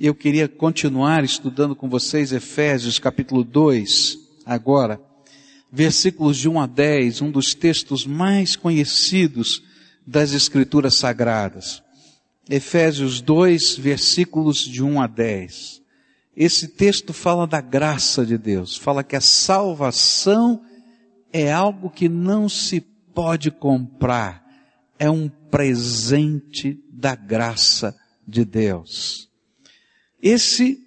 Eu queria continuar estudando com vocês Efésios capítulo 2, agora, versículos de 1 a 10, um dos textos mais conhecidos das Escrituras Sagradas. Efésios 2, versículos de 1 a 10. Esse texto fala da graça de Deus, fala que a salvação é algo que não se pode comprar, é um presente da graça de Deus. Esse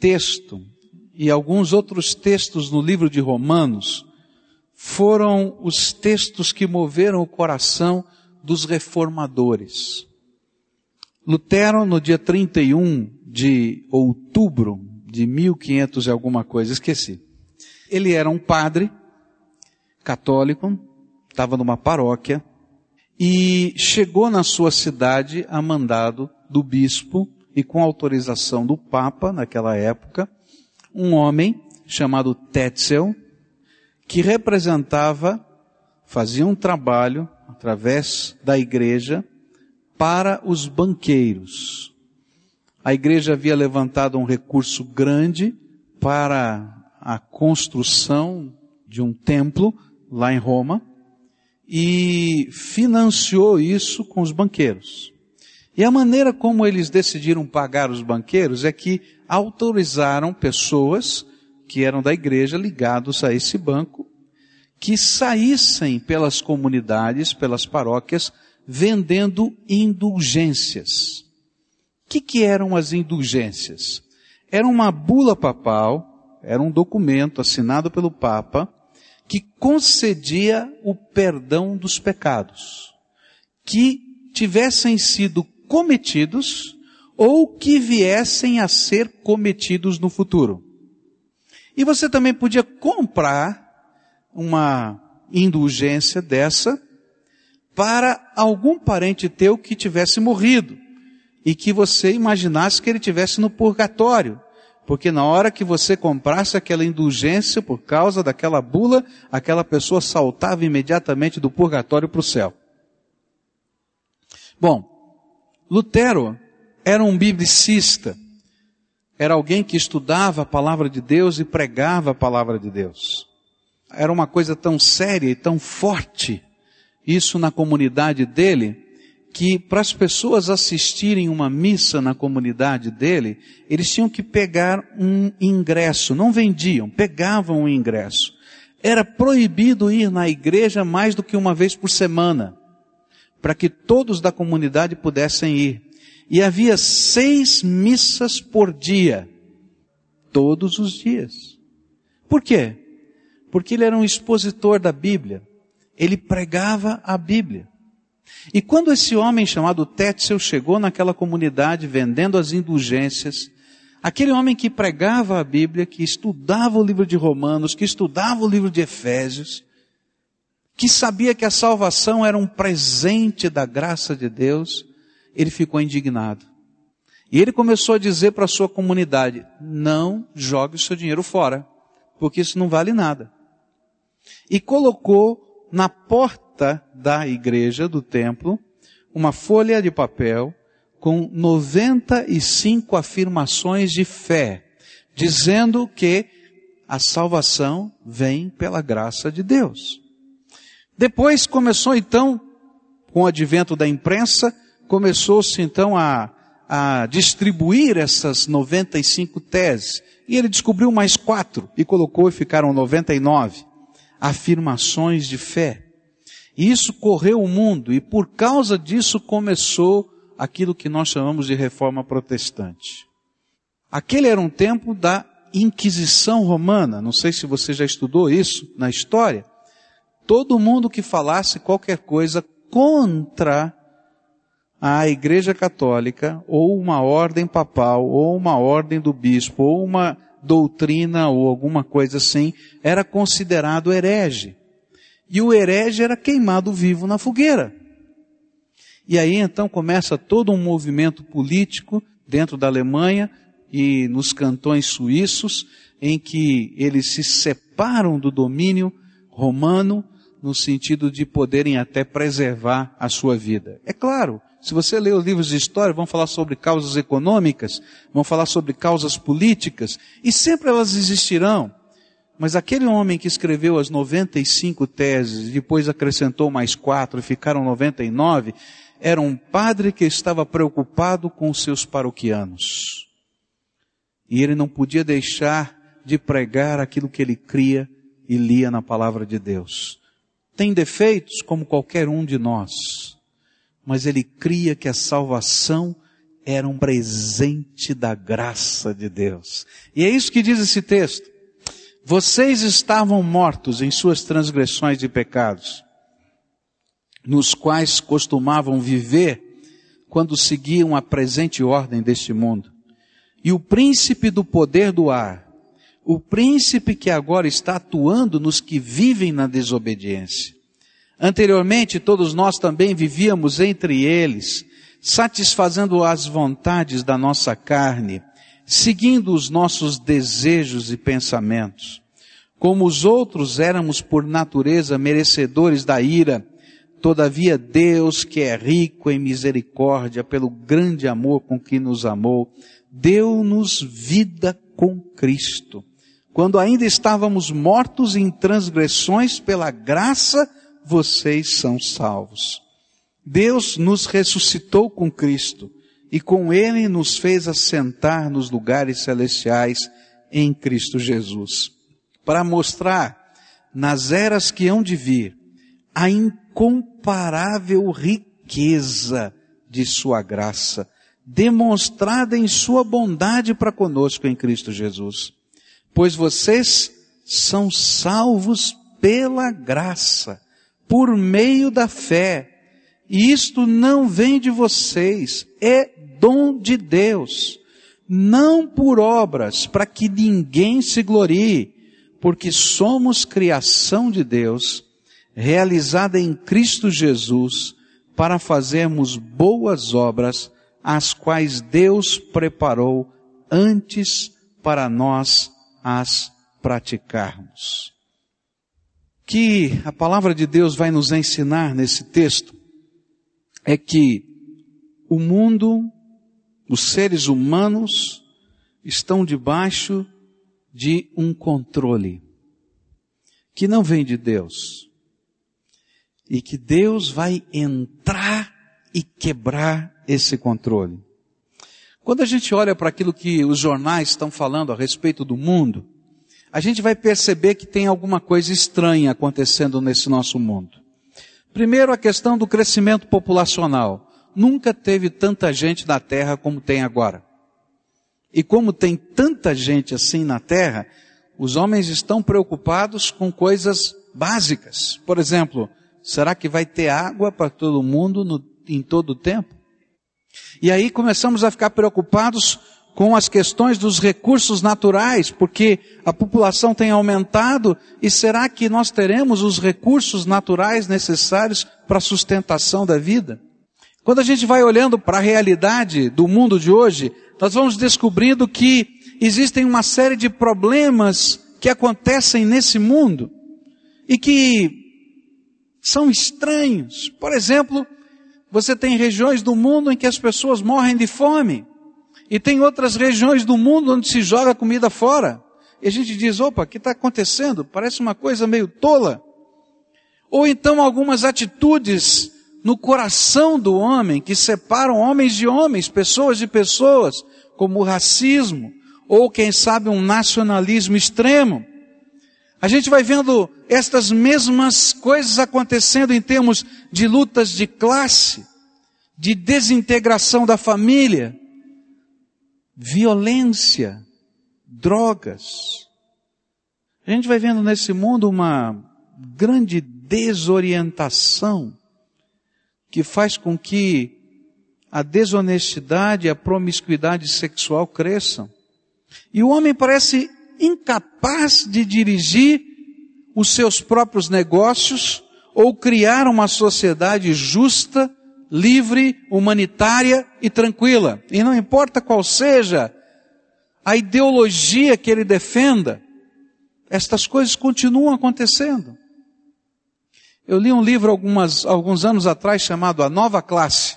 texto e alguns outros textos no livro de Romanos foram os textos que moveram o coração dos reformadores. Lutero, no dia 31 de outubro de 1500 e alguma coisa, esqueci. Ele era um padre católico, estava numa paróquia, e chegou na sua cidade a mandado do bispo e com autorização do Papa, naquela época, um homem chamado Tetzel, que representava, fazia um trabalho através da igreja para os banqueiros. A igreja havia levantado um recurso grande para a construção de um templo lá em Roma e financiou isso com os banqueiros. E a maneira como eles decidiram pagar os banqueiros é que autorizaram pessoas que eram da igreja ligados a esse banco que saíssem pelas comunidades, pelas paróquias, vendendo indulgências. O que, que eram as indulgências? Era uma bula papal, era um documento assinado pelo Papa, que concedia o perdão dos pecados, que tivessem sido cometidos ou que viessem a ser cometidos no futuro. E você também podia comprar uma indulgência dessa para algum parente teu que tivesse morrido e que você imaginasse que ele tivesse no purgatório. Porque na hora que você comprasse aquela indulgência por causa daquela bula, aquela pessoa saltava imediatamente do purgatório para o céu. Bom, Lutero era um biblicista. Era alguém que estudava a palavra de Deus e pregava a palavra de Deus era uma coisa tão séria e tão forte, isso na comunidade dele, que para as pessoas assistirem uma missa na comunidade dele, eles tinham que pegar um ingresso, não vendiam, pegavam um ingresso. Era proibido ir na igreja mais do que uma vez por semana, para que todos da comunidade pudessem ir. E havia seis missas por dia, todos os dias. Por quê? porque ele era um expositor da Bíblia. Ele pregava a Bíblia. E quando esse homem chamado Tetzel chegou naquela comunidade vendendo as indulgências, aquele homem que pregava a Bíblia, que estudava o livro de Romanos, que estudava o livro de Efésios, que sabia que a salvação era um presente da graça de Deus, ele ficou indignado. E ele começou a dizer para a sua comunidade: não jogue o seu dinheiro fora, porque isso não vale nada e colocou na porta da igreja, do templo, uma folha de papel com 95 afirmações de fé, dizendo que a salvação vem pela graça de Deus. Depois começou então, com o advento da imprensa, começou-se então a, a distribuir essas 95 teses. E ele descobriu mais quatro e colocou e ficaram 99 afirmações de fé. E isso correu o mundo e por causa disso começou aquilo que nós chamamos de reforma protestante. Aquele era um tempo da Inquisição Romana. Não sei se você já estudou isso na história. Todo mundo que falasse qualquer coisa contra a Igreja Católica, ou uma ordem papal, ou uma ordem do bispo, ou uma doutrina ou alguma coisa assim, era considerado herege. E o herege era queimado vivo na fogueira. E aí então começa todo um movimento político dentro da Alemanha e nos cantões suíços, em que eles se separam do domínio romano no sentido de poderem até preservar a sua vida. É claro, Se você ler os livros de história, vão falar sobre causas econômicas, vão falar sobre causas políticas, e sempre elas existirão. Mas aquele homem que escreveu as 95 teses, depois acrescentou mais quatro e ficaram 99, era um padre que estava preocupado com os seus paroquianos. E ele não podia deixar de pregar aquilo que ele cria e lia na palavra de Deus. Tem defeitos como qualquer um de nós mas ele cria que a salvação era um presente da graça de Deus. E é isso que diz esse texto. Vocês estavam mortos em suas transgressões e pecados, nos quais costumavam viver quando seguiam a presente ordem deste mundo. E o príncipe do poder do ar, o príncipe que agora está atuando nos que vivem na desobediência, Anteriormente, todos nós também vivíamos entre eles, satisfazendo as vontades da nossa carne, seguindo os nossos desejos e pensamentos. Como os outros éramos por natureza merecedores da ira, todavia Deus, que é rico em misericórdia, pelo grande amor com que nos amou, deu-nos vida com Cristo. Quando ainda estávamos mortos em transgressões pela graça, vocês são salvos. Deus nos ressuscitou com Cristo e com Ele nos fez assentar nos lugares celestiais em Cristo Jesus, para mostrar nas eras que hão de vir a incomparável riqueza de Sua graça, demonstrada em Sua bondade para conosco em Cristo Jesus. Pois vocês são salvos pela graça por meio da fé. E isto não vem de vocês, é dom de Deus, não por obras, para que ninguém se glorie, porque somos criação de Deus, realizada em Cristo Jesus, para fazermos boas obras, as quais Deus preparou antes para nós as praticarmos que a palavra de Deus vai nos ensinar nesse texto é que o mundo, os seres humanos, estão debaixo de um controle que não vem de Deus. E que Deus vai entrar e quebrar esse controle. Quando a gente olha para aquilo que os jornais estão falando a respeito do mundo, a gente vai perceber que tem alguma coisa estranha acontecendo nesse nosso mundo. Primeiro, a questão do crescimento populacional. Nunca teve tanta gente na Terra como tem agora. E como tem tanta gente assim na Terra, os homens estão preocupados com coisas básicas. Por exemplo, será que vai ter água para todo mundo no, em todo o tempo? E aí começamos a ficar preocupados com as questões dos recursos naturais, porque a população tem aumentado e será que nós teremos os recursos naturais necessários para a sustentação da vida? Quando a gente vai olhando para a realidade do mundo de hoje, nós vamos descobrindo que existem uma série de problemas que acontecem nesse mundo e que são estranhos. Por exemplo, você tem regiões do mundo em que as pessoas morrem de fome. E tem outras regiões do mundo onde se joga comida fora. E a gente diz, opa, o que está acontecendo? Parece uma coisa meio tola. Ou então algumas atitudes no coração do homem que separam homens de homens, pessoas de pessoas, como o racismo, ou quem sabe um nacionalismo extremo. A gente vai vendo estas mesmas coisas acontecendo em termos de lutas de classe, de desintegração da família, violência, drogas. A gente vai vendo nesse mundo uma grande desorientação que faz com que a desonestidade e a promiscuidade sexual cresçam. E o homem parece incapaz de dirigir os seus próprios negócios ou criar uma sociedade justa livre, humanitária e tranquila. E não importa qual seja a ideologia que ele defenda, estas coisas continuam acontecendo. Eu li um livro algumas, alguns anos atrás chamado A Nova Classe,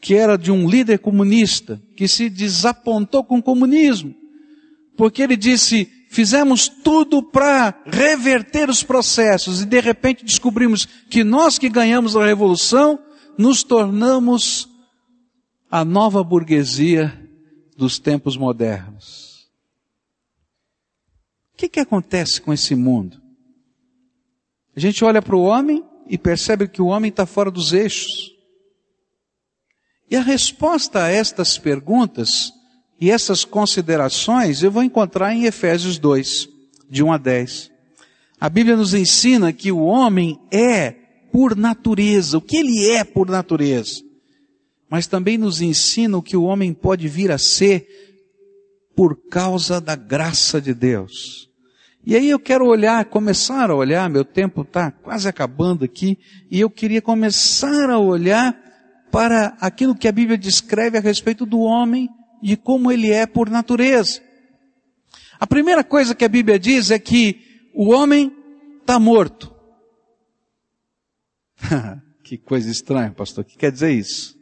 que era de um líder comunista, que se desapontou com o comunismo, porque ele disse, fizemos tudo para reverter os processos e de repente descobrimos que nós que ganhamos a revolução, nos tornamos a nova burguesia dos tempos modernos. O que, que acontece com esse mundo? A gente olha para o homem e percebe que o homem está fora dos eixos. E a resposta a estas perguntas e essas considerações eu vou encontrar em Efésios 2, de 1 a 10. A Bíblia nos ensina que o homem é por natureza, o que ele é por natureza. Mas também nos ensina o que o homem pode vir a ser por causa da graça de Deus. E aí eu quero olhar, começar a olhar, meu tempo está quase acabando aqui, e eu queria começar a olhar para aquilo que a Bíblia descreve a respeito do homem, de como ele é por natureza. A primeira coisa que a Bíblia diz é que o homem está morto. que coisa estranha, pastor. O que quer dizer isso?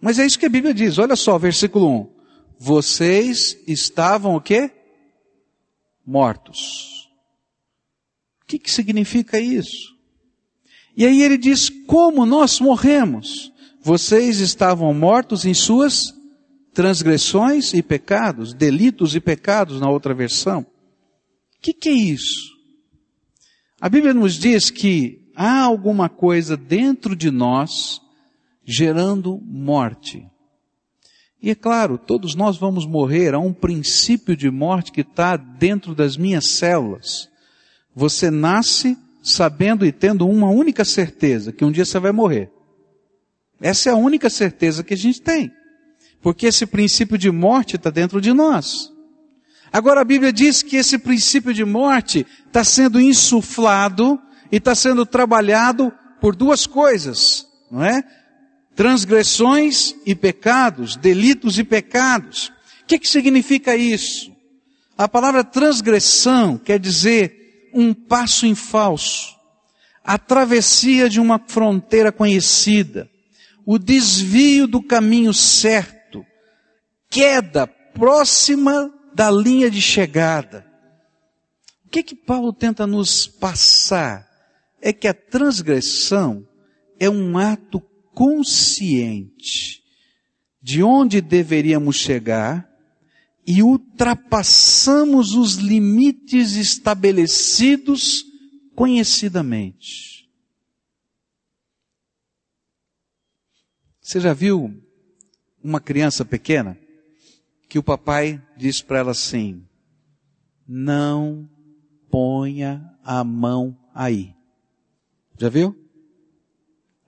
Mas é isso que a Bíblia diz. Olha só, versículo 1. Vocês estavam o quê? mortos. O que, que significa isso? E aí ele diz, como nós morremos? Vocês estavam mortos em suas transgressões e pecados, delitos e pecados na outra versão. O que, que é isso? A Bíblia nos diz que há alguma coisa dentro de nós gerando morte. E é claro, todos nós vamos morrer, há um princípio de morte que está dentro das minhas células. Você nasce sabendo e tendo uma única certeza, que um dia você vai morrer. Essa é a única certeza que a gente tem. Porque esse princípio de morte está dentro de nós. Agora a Bíblia diz que esse princípio de morte está sendo insuflado e está sendo trabalhado por duas coisas, não é? transgressões e pecados, delitos e pecados. O que, que significa isso? A palavra transgressão quer dizer um passo em falso, a travessia de uma fronteira conhecida, o desvio do caminho certo, queda próxima da linha de chegada. O que que Paulo tenta nos passar? É que a transgressão é um ato consciente de onde deveríamos chegar e ultrapassamos os limites estabelecidos conhecidamente. Você já viu uma criança pequena que o papai diz para ela assim: não ponha a mão aí. Já viu?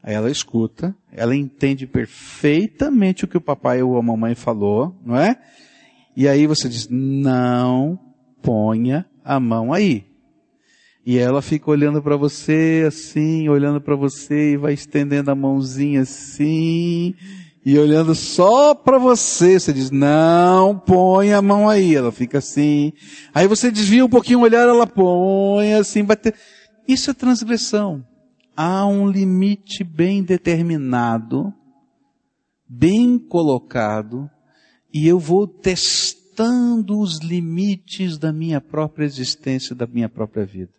Ela escuta, ela entende perfeitamente o que o papai ou a mamãe falou, não é? E aí você diz, não ponha a mão aí. E ela fica olhando para você assim, olhando para você e vai estendendo a mãozinha assim e olhando só para você. Você diz, não põe a mão aí. Ela fica assim. Aí você desvia um pouquinho o olhar, ela põe assim, bater. Isso é transgressão há um limite bem determinado, bem colocado, e eu vou testando os limites da minha própria existência, da minha própria vida.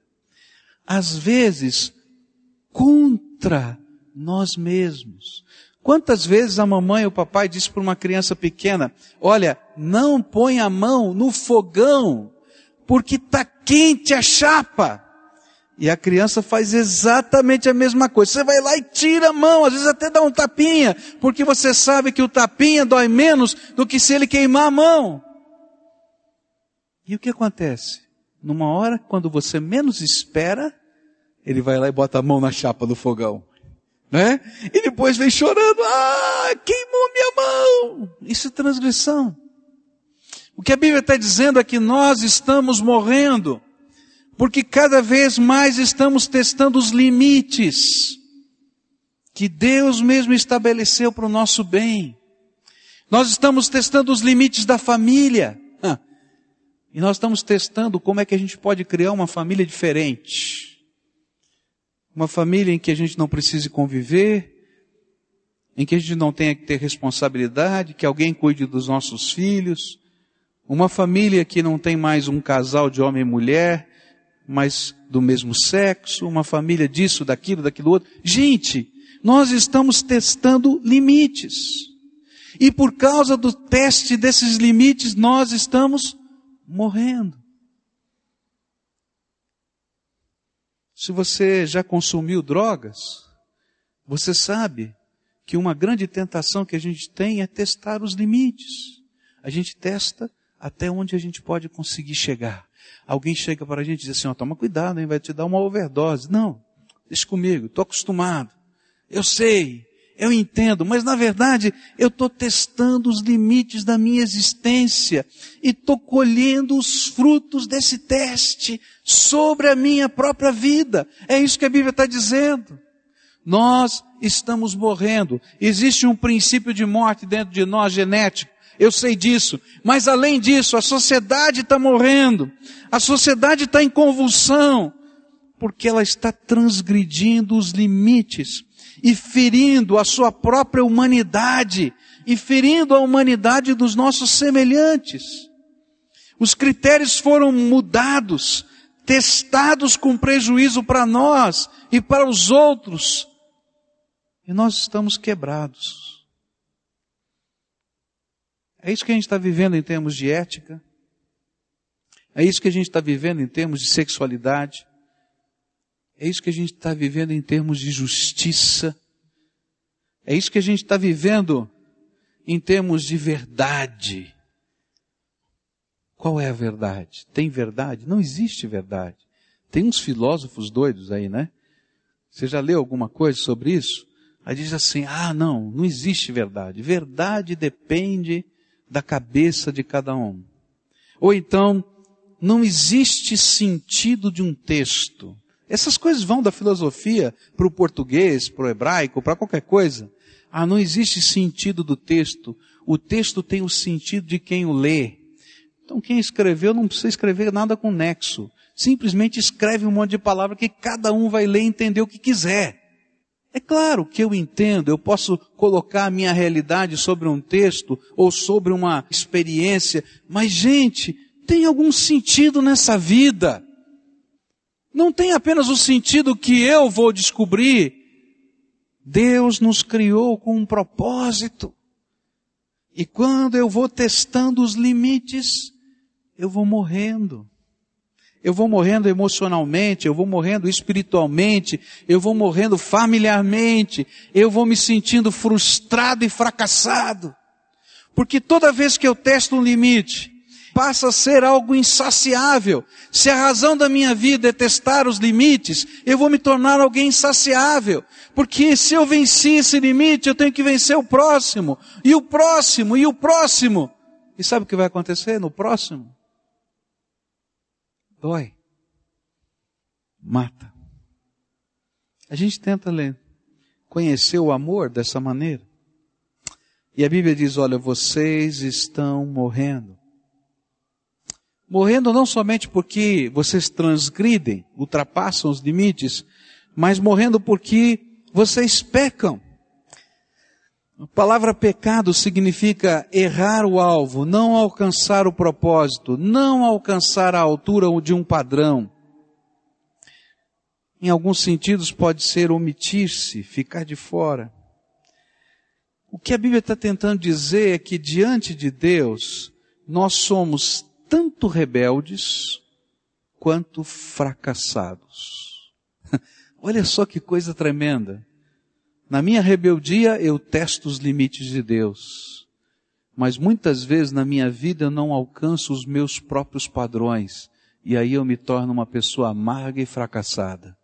Às vezes, contra nós mesmos. Quantas vezes a mamãe ou o papai disse para uma criança pequena, olha, não põe a mão no fogão, porque está quente a chapa. E a criança faz exatamente a mesma coisa. Você vai lá e tira a mão, às vezes até dá um tapinha, porque você sabe que o tapinha dói menos do que se ele queimar a mão. E o que acontece? Numa hora, quando você menos espera, ele vai lá e bota a mão na chapa do fogão. Né? E depois vem chorando, ah, queimou minha mão. Isso é transgressão. O que a Bíblia está dizendo é que nós estamos morrendo porque cada vez mais estamos testando os limites que Deus mesmo estabeleceu para o nosso bem. Nós estamos testando os limites da família. E nós estamos testando como é que a gente pode criar uma família diferente. Uma família em que a gente não precise conviver, em que a gente não tenha que ter responsabilidade, que alguém cuide dos nossos filhos, uma família que não tem mais um casal de homem e mulher, mas do mesmo sexo, uma família disso, daquilo, daquilo outro. Gente, nós estamos testando limites. E por causa do teste desses limites, nós estamos morrendo. Se você já consumiu drogas, você sabe que uma grande tentação que a gente tem é testar os limites. A gente testa até onde a gente pode conseguir chegar. Alguém chega para a gente e diz assim, ó, toma cuidado, hein, vai te dar uma overdose. Não, deixa comigo, estou acostumado. Eu sei, eu entendo, mas na verdade eu estou testando os limites da minha existência e estou colhendo os frutos desse teste sobre a minha própria vida. É isso que a Bíblia está dizendo. Nós estamos morrendo. Existe um princípio de morte dentro de nós genético. Eu sei disso. Mas além disso, a sociedade está morrendo. A sociedade está em convulsão. Porque ela está transgredindo os limites e ferindo a sua própria humanidade e ferindo a humanidade dos nossos semelhantes. Os critérios foram mudados, testados com prejuízo para nós e para os outros. E nós estamos quebrados. É isso que a gente está vivendo em termos de ética. É isso que a gente está vivendo em termos de sexualidade. É isso que a gente está vivendo em termos de justiça. É isso que a gente está vivendo em termos de verdade. Qual é a verdade? Tem verdade? Não existe verdade. Tem uns filósofos doidos aí, né? Você já leu alguma coisa sobre isso? Aí diz assim: ah, não, não existe verdade. Verdade depende da cabeça de cada um. Ou então, não existe sentido de um texto. Essas coisas vão da filosofia para o português, para o hebraico, para qualquer coisa. Ah, não existe sentido do texto. O texto tem o sentido de quem o lê. Então quem escreveu não precisa escrever nada com nexo. Simplesmente escreve um monte de palavras que cada um vai ler e entender o que quiser. É claro que eu entendo, eu posso colocar a minha realidade sobre um texto ou sobre uma experiência, mas gente, tem algum sentido nessa vida não tem apenas o sentido que eu vou descobrir. Deus nos criou com um propósito. E quando eu vou testando os limites, eu vou morrendo. Eu vou morrendo emocionalmente, eu vou morrendo espiritualmente, eu vou morrendo familiarmente, eu vou me sentindo frustrado e fracassado. Porque toda vez que eu testo um limite, passa a ser algo insaciável. Se a razão da minha vida é testar os limites, eu vou me tornar alguém insaciável. Porque se eu venci esse limite, eu tenho que vencer o próximo, e o próximo, e o próximo. E sabe o que vai acontecer no próximo? Dói. Mata. A gente tenta ler, conhecer o amor dessa maneira. E a Bíblia diz: olha, vocês estão morrendo. Morrendo não somente porque vocês transgridem, ultrapassam os limites, mas morrendo porque vocês pecam. A palavra pecado significa errar o alvo, não alcançar o propósito, não alcançar a altura de um padrão. Em alguns sentidos pode ser omitir-se, ficar de fora. O que a Bíblia está tentando dizer é que diante de Deus, nós somos tanto rebeldes quanto fracassados. Olha só que coisa tremenda. Na minha rebeldia eu testo os limites de Deus. Mas muitas vezes na minha vida eu não alcanço os meus próprios padrões. E aí eu me torno uma pessoa amarga e fracassada.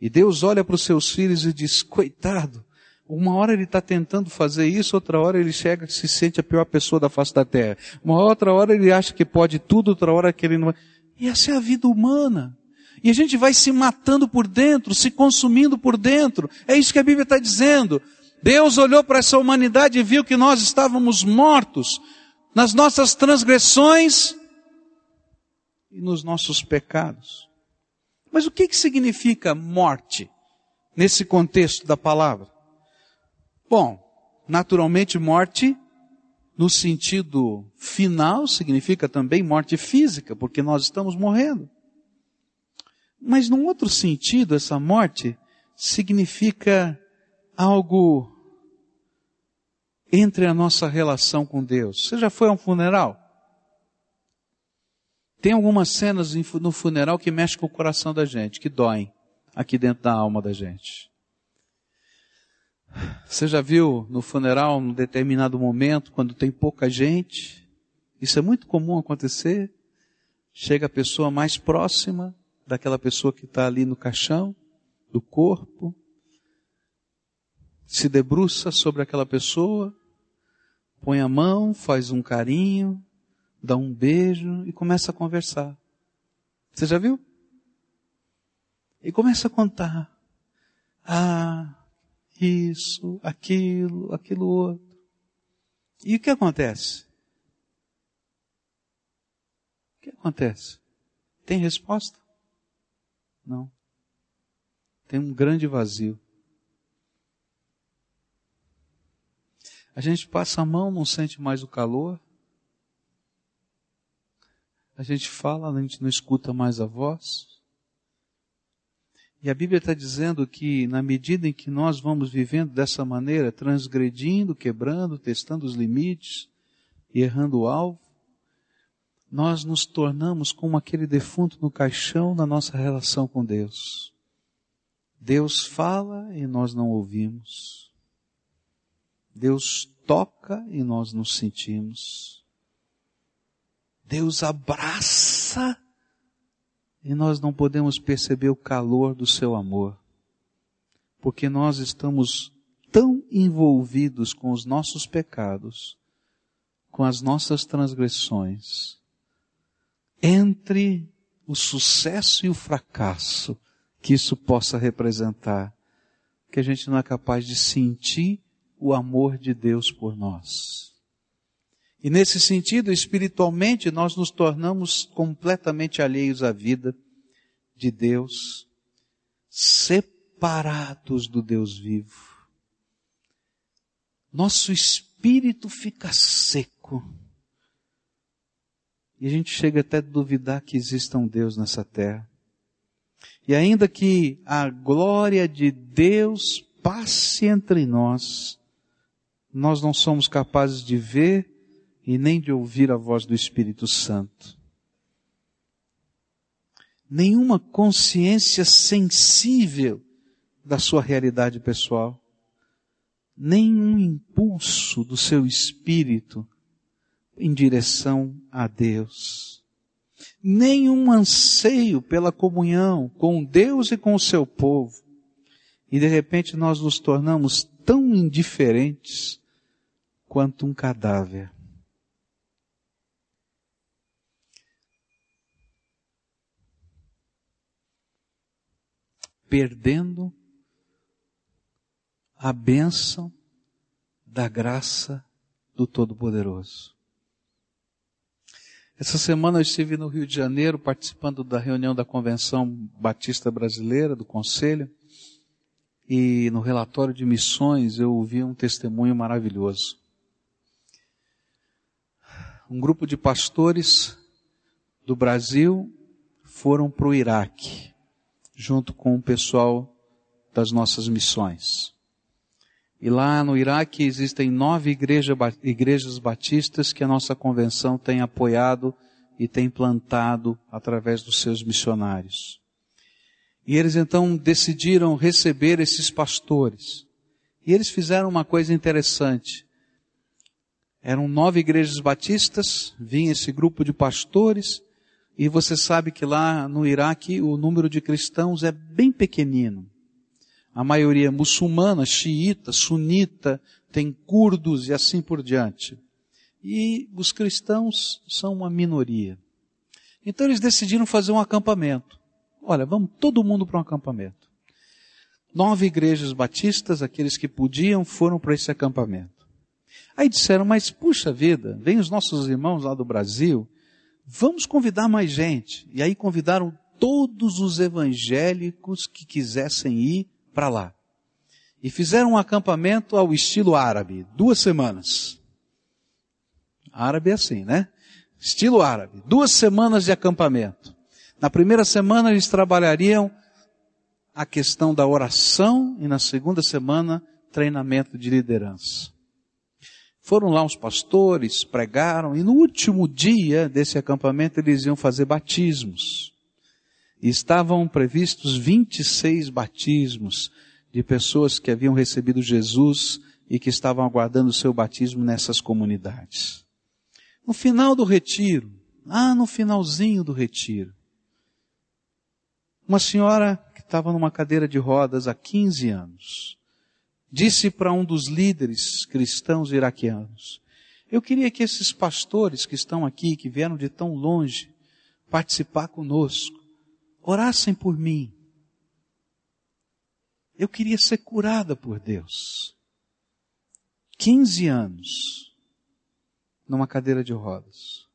E Deus olha para os seus filhos e diz, coitado, uma hora ele está tentando fazer isso, outra hora ele chega e se sente a pior pessoa da face da terra. Uma outra hora ele acha que pode tudo, outra hora que ele não. E essa é a vida humana. E a gente vai se matando por dentro, se consumindo por dentro. É isso que a Bíblia está dizendo. Deus olhou para essa humanidade e viu que nós estávamos mortos nas nossas transgressões e nos nossos pecados. Mas o que, que significa morte nesse contexto da palavra? Bom, naturalmente morte no sentido final significa também morte física, porque nós estamos morrendo. Mas num outro sentido, essa morte significa algo entre a nossa relação com Deus. Você já foi a um funeral? Tem algumas cenas no funeral que mexem com o coração da gente, que doem aqui dentro da alma da gente. Você já viu no funeral, num determinado momento, quando tem pouca gente? Isso é muito comum acontecer. Chega a pessoa mais próxima daquela pessoa que está ali no caixão, do corpo, se debruça sobre aquela pessoa, põe a mão, faz um carinho, dá um beijo e começa a conversar. Você já viu? E começa a contar. Ah, isso, aquilo, aquilo outro. E o que acontece? O que acontece? Tem resposta? Não. Tem um grande vazio. A gente passa a mão, não sente mais o calor. A gente fala, a gente não escuta mais a voz. E a Bíblia está dizendo que na medida em que nós vamos vivendo dessa maneira, transgredindo, quebrando, testando os limites e errando o alvo, nós nos tornamos como aquele defunto no caixão na nossa relação com Deus. Deus fala e nós não ouvimos. Deus toca e nós nos sentimos. Deus abraça e nós não podemos perceber o calor do seu amor, porque nós estamos tão envolvidos com os nossos pecados, com as nossas transgressões, entre o sucesso e o fracasso que isso possa representar, que a gente não é capaz de sentir o amor de Deus por nós. E nesse sentido, espiritualmente, nós nos tornamos completamente alheios à vida de Deus, separados do Deus vivo. Nosso espírito fica seco. E a gente chega até a duvidar que exista um Deus nessa terra. E ainda que a glória de Deus passe entre nós, nós não somos capazes de ver e nem de ouvir a voz do Espírito Santo. Nenhuma consciência sensível da sua realidade pessoal. Nenhum impulso do seu espírito em direção a Deus. Nenhum anseio pela comunhão com Deus e com o seu povo. E de repente nós nos tornamos tão indiferentes quanto um cadáver. Perdendo a bênção da graça do Todo-Poderoso. Essa semana eu estive no Rio de Janeiro participando da reunião da Convenção Batista Brasileira, do Conselho, e no relatório de missões eu ouvi um testemunho maravilhoso. Um grupo de pastores do Brasil foram para o Iraque junto com o pessoal das nossas missões. E lá no Iraque existem nove igreja, igrejas batistas que a nossa convenção tem apoiado e tem plantado através dos seus missionários. E eles então decidiram receber esses pastores. E eles fizeram uma coisa interessante. Eram nove igrejas batistas, vinha esse grupo de pastores, e você sabe que lá no Iraque o número de cristãos é bem pequenino. A maioria é muçulmana, xiita, sunita, tem curdos e assim por diante. E os cristãos são uma minoria. Então eles decidiram fazer um acampamento. Olha, vamos todo mundo para um acampamento. Nove igrejas batistas, aqueles que podiam, foram para esse acampamento. Aí disseram, mas puxa vida, vem os nossos irmãos lá do Brasil, vamos convidar mais gente. E aí convidaram todos os evangélicos que quisessem ir para lá. e fizeram um acampamento ao estilo árabe, duas semanas. Árabe é assim, né? Estilo árabe, duas semanas de acampamento. Na primeira semana eles trabalhariam a questão da oração e na segunda semana treinamento de liderança. Foram lá os pastores, pregaram e no último dia desse acampamento eles iam fazer batismos. E estavam previstos 26 batismos de pessoas que haviam recebido Jesus e que estavam aguardando o seu batismo nessas comunidades. No final do retiro, ah, no finalzinho do retiro, uma senhora que estava numa cadeira de rodas há 15 anos, disse para um dos líderes cristãos iraquianos, eu queria que esses pastores que estão aqui, que vieram de tão longe, participar conosco, orassem por mim. Eu queria ser curada por Deus. 15 anos numa cadeira de rodas.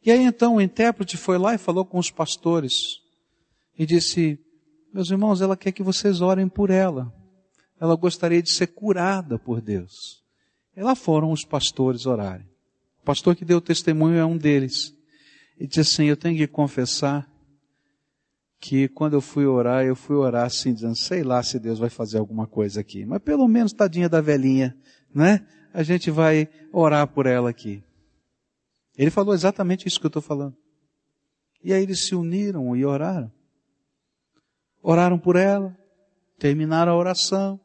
E aí então o intérprete foi lá e falou com os pastores e disse: Meus irmãos, ela quer que vocês orem por ela. Ela gostaria de ser curada por Deus. E lá foram os pastores orarem. O pastor que deu testemunho é um deles. E disse assim: Eu tenho que confessar que quando eu fui orar, eu fui orar assim, dizendo, sei lá se Deus vai fazer alguma coisa aqui, mas pelo menos tadinha da velhinha, né? A gente vai orar por ela aqui. Ele falou exatamente isso que eu estou falando. E aí eles se uniram e oraram. Oraram por ela, terminaram a oração,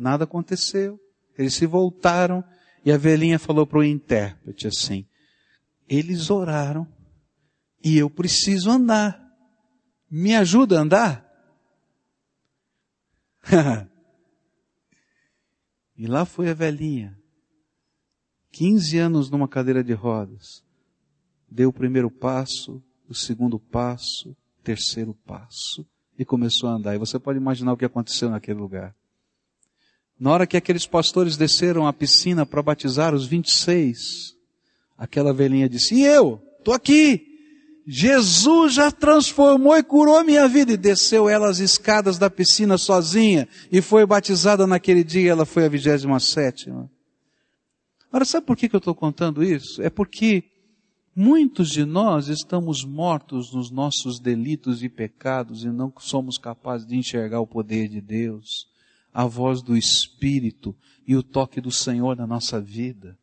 nada aconteceu. Eles se voltaram e a velhinha falou para o intérprete assim, eles oraram e eu preciso andar me ajuda a andar? e lá foi a velhinha, 15 anos numa cadeira de rodas, deu o primeiro passo, o segundo passo, terceiro passo, e começou a andar. E você pode imaginar o que aconteceu naquele lugar. Na hora que aqueles pastores desceram à piscina para batizar os 26, aquela velhinha disse, e eu? Tô aqui! Jesus já transformou e curou minha vida. E desceu ela as escadas da piscina sozinha e foi batizada naquele dia. Ela foi a vigésima sétima. Agora, sabe por que eu estou contando isso? É porque muitos de nós estamos mortos nos nossos delitos e pecados e não somos capazes de enxergar o poder de Deus, a voz do Espírito e o toque do Senhor na nossa vida.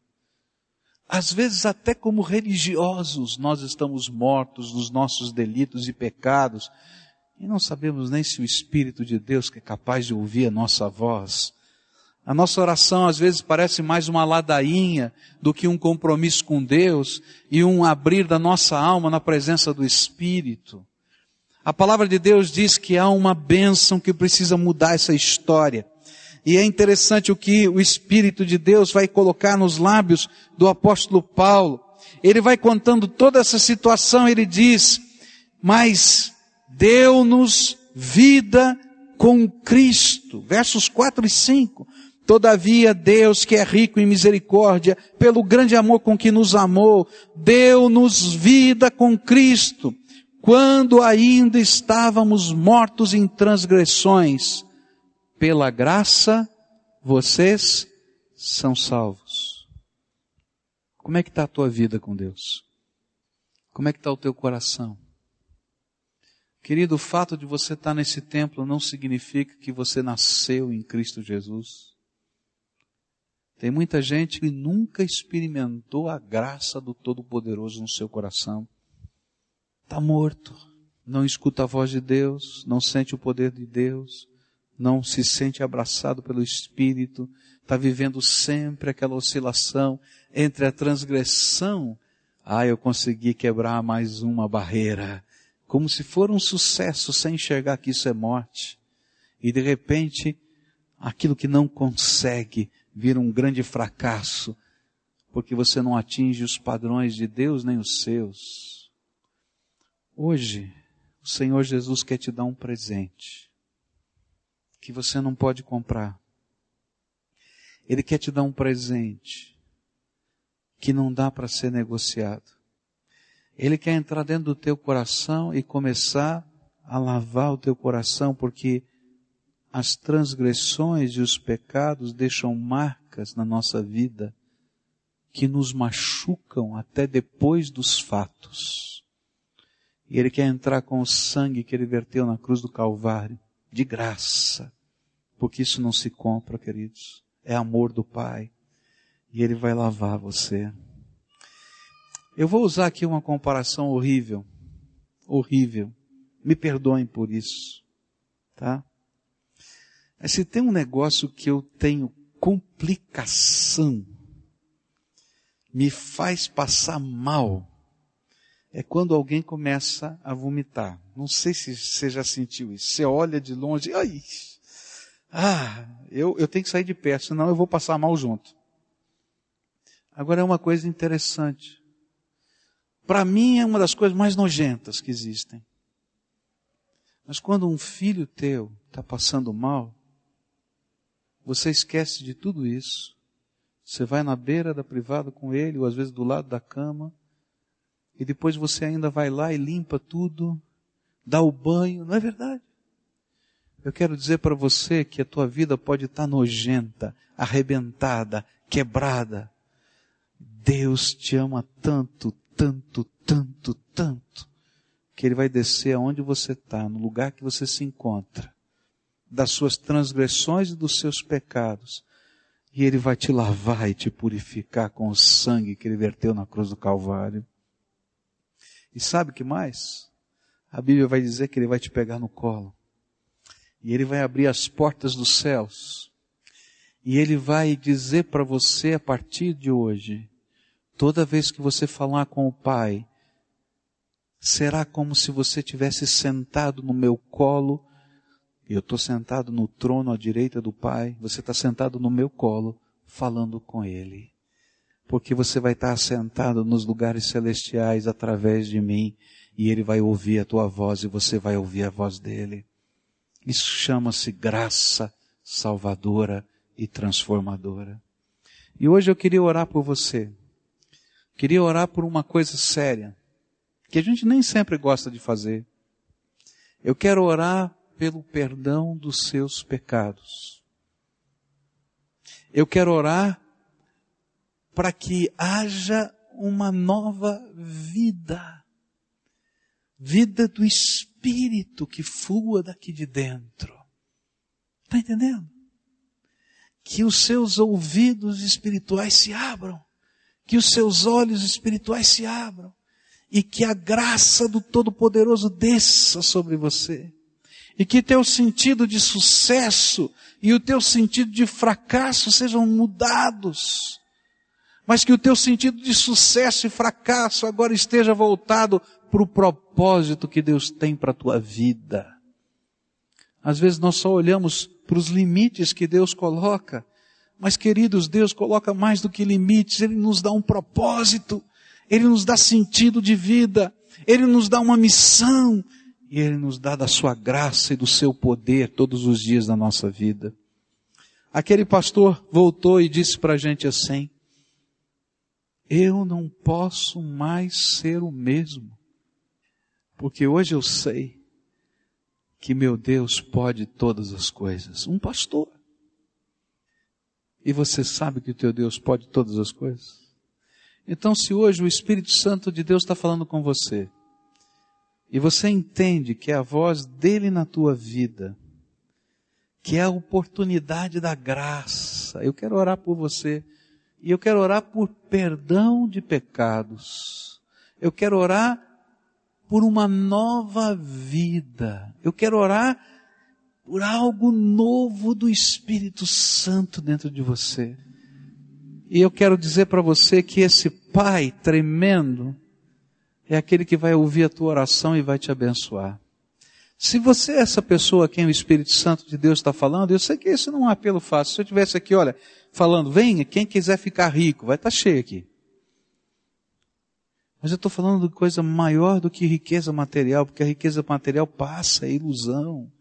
Às vezes, até como religiosos, nós estamos mortos nos nossos delitos e pecados e não sabemos nem se o Espírito de Deus que é capaz de ouvir a nossa voz. A nossa oração às vezes parece mais uma ladainha do que um compromisso com Deus e um abrir da nossa alma na presença do Espírito. A palavra de Deus diz que há uma bênção que precisa mudar essa história. E é interessante o que o Espírito de Deus vai colocar nos lábios do apóstolo Paulo. Ele vai contando toda essa situação, ele diz, mas deu-nos vida com Cristo. Versos 4 e 5. Todavia Deus, que é rico em misericórdia, pelo grande amor com que nos amou, deu-nos vida com Cristo, quando ainda estávamos mortos em transgressões pela graça, vocês são salvos. Como é que está a tua vida com Deus? Como é que está o teu coração? Querido, o fato de você estar nesse templo não significa que você nasceu em Cristo Jesus. Tem muita gente que nunca experimentou a graça do Todo-Poderoso no seu coração. Está morto. Não escuta a voz de Deus, não sente o poder de Deus, não se sente abraçado pelo Espírito, está vivendo sempre aquela oscilação entre a transgressão, ah, eu consegui quebrar mais uma barreira, como se for um sucesso sem enxergar que isso é morte. E de repente, aquilo que não consegue vira um grande fracasso, porque você não atinge os padrões de Deus nem os seus. Hoje, o Senhor Jesus quer te dar um presente que você não pode comprar. Ele quer te dar um presente que não dá para ser negociado. Ele quer entrar dentro do teu coração e começar a lavar o teu coração, porque as transgressões e os pecados deixam marcas na nossa vida que nos machucam até depois dos fatos. E Ele quer entrar com o sangue que Ele verteu na cruz do Calvário, de graça, porque isso não se compra, queridos. É amor do Pai. E Ele vai lavar você. Eu vou usar aqui uma comparação horrível. Horrível. Me perdoem por isso. Tá? Mas se tem um negócio que eu tenho complicação, me faz passar mal, é quando alguém começa a vomitar. Não sei se você já sentiu isso. Você olha de longe, ai, ah, eu, eu tenho que sair de perto, senão eu vou passar mal junto. Agora é uma coisa interessante. Para mim é uma das coisas mais nojentas que existem. Mas quando um filho teu está passando mal, você esquece de tudo isso. Você vai na beira da privada com ele, ou às vezes do lado da cama, e depois você ainda vai lá e limpa tudo, dá o banho, não é verdade? Eu quero dizer para você que a tua vida pode estar tá nojenta, arrebentada, quebrada. Deus te ama tanto, tanto, tanto, tanto, que Ele vai descer aonde você está, no lugar que você se encontra, das suas transgressões e dos seus pecados, e Ele vai te lavar e te purificar com o sangue que Ele verteu na cruz do Calvário. E sabe o que mais? A Bíblia vai dizer que Ele vai te pegar no colo. E Ele vai abrir as portas dos céus. E Ele vai dizer para você a partir de hoje, toda vez que você falar com o Pai, será como se você tivesse sentado no meu colo, eu estou sentado no trono à direita do Pai, você está sentado no meu colo, falando com Ele. Porque você vai estar sentado nos lugares celestiais através de mim, e Ele vai ouvir a tua voz e você vai ouvir a voz dele. Isso chama-se graça salvadora e transformadora. E hoje eu queria orar por você. Queria orar por uma coisa séria, que a gente nem sempre gosta de fazer. Eu quero orar pelo perdão dos seus pecados. Eu quero orar para que haja uma nova vida. Vida do Espírito que flua daqui de dentro. Está entendendo? Que os seus ouvidos espirituais se abram, que os seus olhos espirituais se abram, e que a graça do Todo-Poderoso desça sobre você. E que teu sentido de sucesso e o teu sentido de fracasso sejam mudados. Mas que o teu sentido de sucesso e fracasso agora esteja voltado para o propósito que Deus tem para a tua vida. Às vezes nós só olhamos para os limites que Deus coloca, mas queridos, Deus coloca mais do que limites, Ele nos dá um propósito, Ele nos dá sentido de vida, Ele nos dá uma missão, e Ele nos dá da sua graça e do seu poder todos os dias da nossa vida. Aquele pastor voltou e disse para a gente assim, eu não posso mais ser o mesmo. Porque hoje eu sei que meu Deus pode todas as coisas. Um pastor. E você sabe que o teu Deus pode todas as coisas? Então, se hoje o Espírito Santo de Deus está falando com você, e você entende que é a voz dele na tua vida, que é a oportunidade da graça, eu quero orar por você, e eu quero orar por perdão de pecados, eu quero orar por uma nova vida. Eu quero orar por algo novo do Espírito Santo dentro de você. E eu quero dizer para você que esse Pai tremendo é aquele que vai ouvir a tua oração e vai te abençoar. Se você é essa pessoa a quem o Espírito Santo de Deus está falando, eu sei que isso não é um apelo fácil. Se eu tivesse aqui, olha, falando, venha, quem quiser ficar rico, vai estar tá cheio aqui. Mas eu estou falando de coisa maior do que riqueza material, porque a riqueza material passa, é ilusão.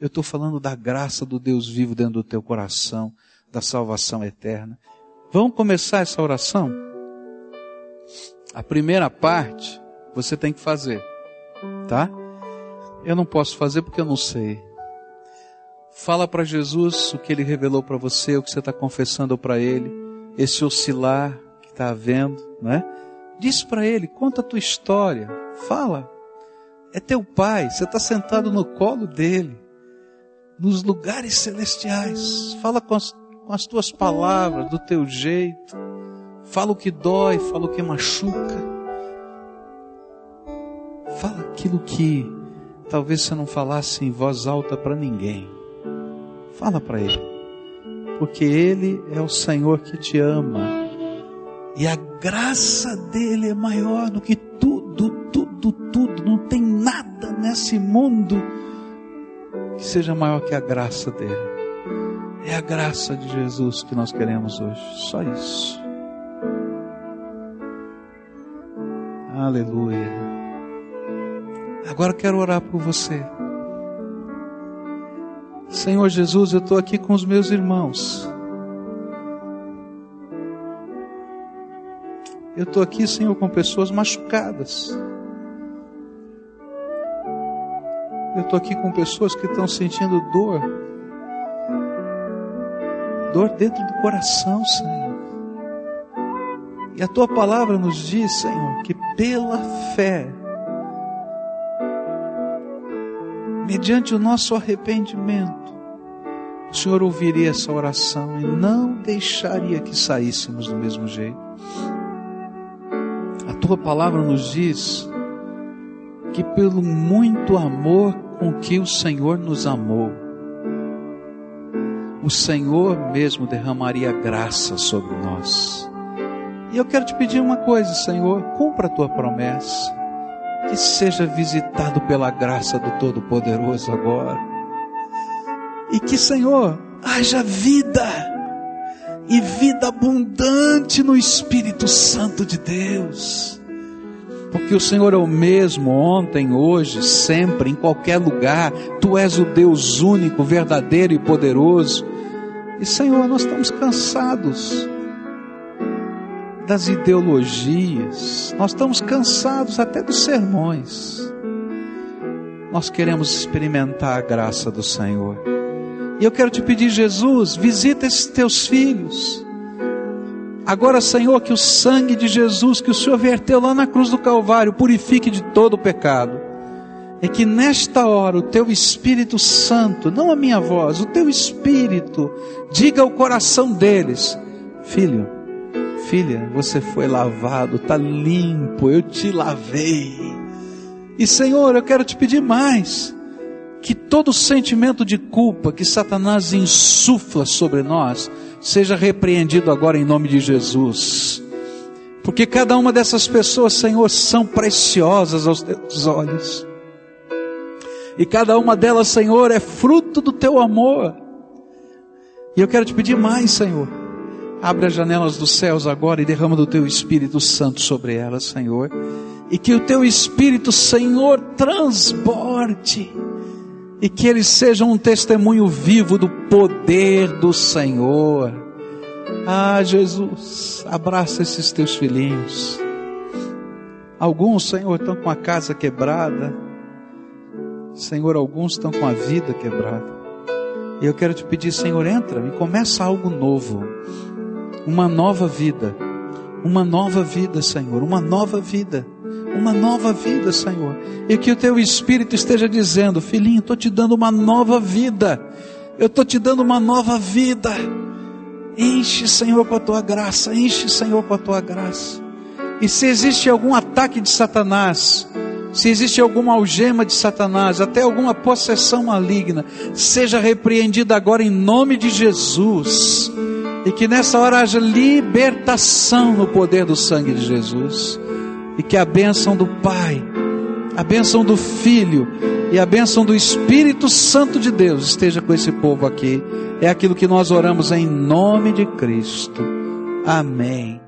Eu estou falando da graça do Deus vivo dentro do teu coração, da salvação eterna. Vamos começar essa oração? A primeira parte você tem que fazer, tá? Eu não posso fazer porque eu não sei. Fala para Jesus o que ele revelou para você, o que você está confessando para ele, esse oscilar que está havendo, não é? Diz para ele, conta a tua história, fala. É teu pai, você está sentado no colo dele, nos lugares celestiais. Fala com as, com as tuas palavras, do teu jeito. Fala o que dói, fala o que machuca. Fala aquilo que talvez você não falasse em voz alta para ninguém. Fala para ele. Porque ele é o Senhor que te ama e a graça dele é maior do que tudo, tudo, tudo. Não tem nada nesse mundo que seja maior que a graça dele. É a graça de Jesus que nós queremos hoje. Só isso. Aleluia. Agora quero orar por você. Senhor Jesus, eu estou aqui com os meus irmãos. Eu estou aqui, Senhor, com pessoas machucadas. Eu estou aqui com pessoas que estão sentindo dor. Dor dentro do coração, Senhor. E a tua palavra nos diz, Senhor, que pela fé, mediante o nosso arrependimento, o Senhor ouviria essa oração e não deixaria que saíssemos do mesmo jeito tua palavra nos diz que pelo muito amor com que o Senhor nos amou, o Senhor mesmo derramaria graça sobre nós. E eu quero te pedir uma coisa, Senhor, cumpra a tua promessa, que seja visitado pela graça do Todo-Poderoso agora. E que, Senhor, haja vida e vida abundante no Espírito Santo de Deus. Porque o Senhor é o mesmo ontem, hoje, sempre, em qualquer lugar. Tu és o Deus único, verdadeiro e poderoso. E Senhor, nós estamos cansados das ideologias, nós estamos cansados até dos sermões. Nós queremos experimentar a graça do Senhor. E eu quero te pedir, Jesus, visita esses teus filhos. Agora, Senhor, que o sangue de Jesus que o Senhor verteu lá na cruz do Calvário purifique de todo o pecado. E que nesta hora o teu Espírito Santo, não a minha voz, o teu Espírito, diga ao coração deles: Filho, filha, você foi lavado, está limpo, eu te lavei. E Senhor, eu quero te pedir mais que todo sentimento de culpa que Satanás insufla sobre nós seja repreendido agora em nome de Jesus. Porque cada uma dessas pessoas, Senhor, são preciosas aos teus olhos. E cada uma delas, Senhor, é fruto do teu amor. E eu quero te pedir mais, Senhor. Abre as janelas dos céus agora e derrama do teu Espírito Santo sobre elas, Senhor. E que o teu Espírito, Senhor, transborde e que eles sejam um testemunho vivo do poder do Senhor. Ah, Jesus, abraça esses teus filhinhos. Alguns, Senhor, estão com a casa quebrada. Senhor, alguns estão com a vida quebrada. E eu quero te pedir, Senhor, entra e começa algo novo. Uma nova vida. Uma nova vida, Senhor. Uma nova vida uma nova vida, Senhor. E que o teu Espírito esteja dizendo: Filhinho, estou te dando uma nova vida. Eu estou te dando uma nova vida. Enche, Senhor, com a tua graça. Enche, Senhor, com a tua graça. E se existe algum ataque de Satanás, se existe alguma algema de Satanás, até alguma possessão maligna, seja repreendida agora em nome de Jesus. E que nessa hora haja libertação no poder do sangue de Jesus e que a bênção do Pai, a bênção do Filho e a bênção do Espírito Santo de Deus esteja com esse povo aqui. É aquilo que nós oramos em nome de Cristo. Amém.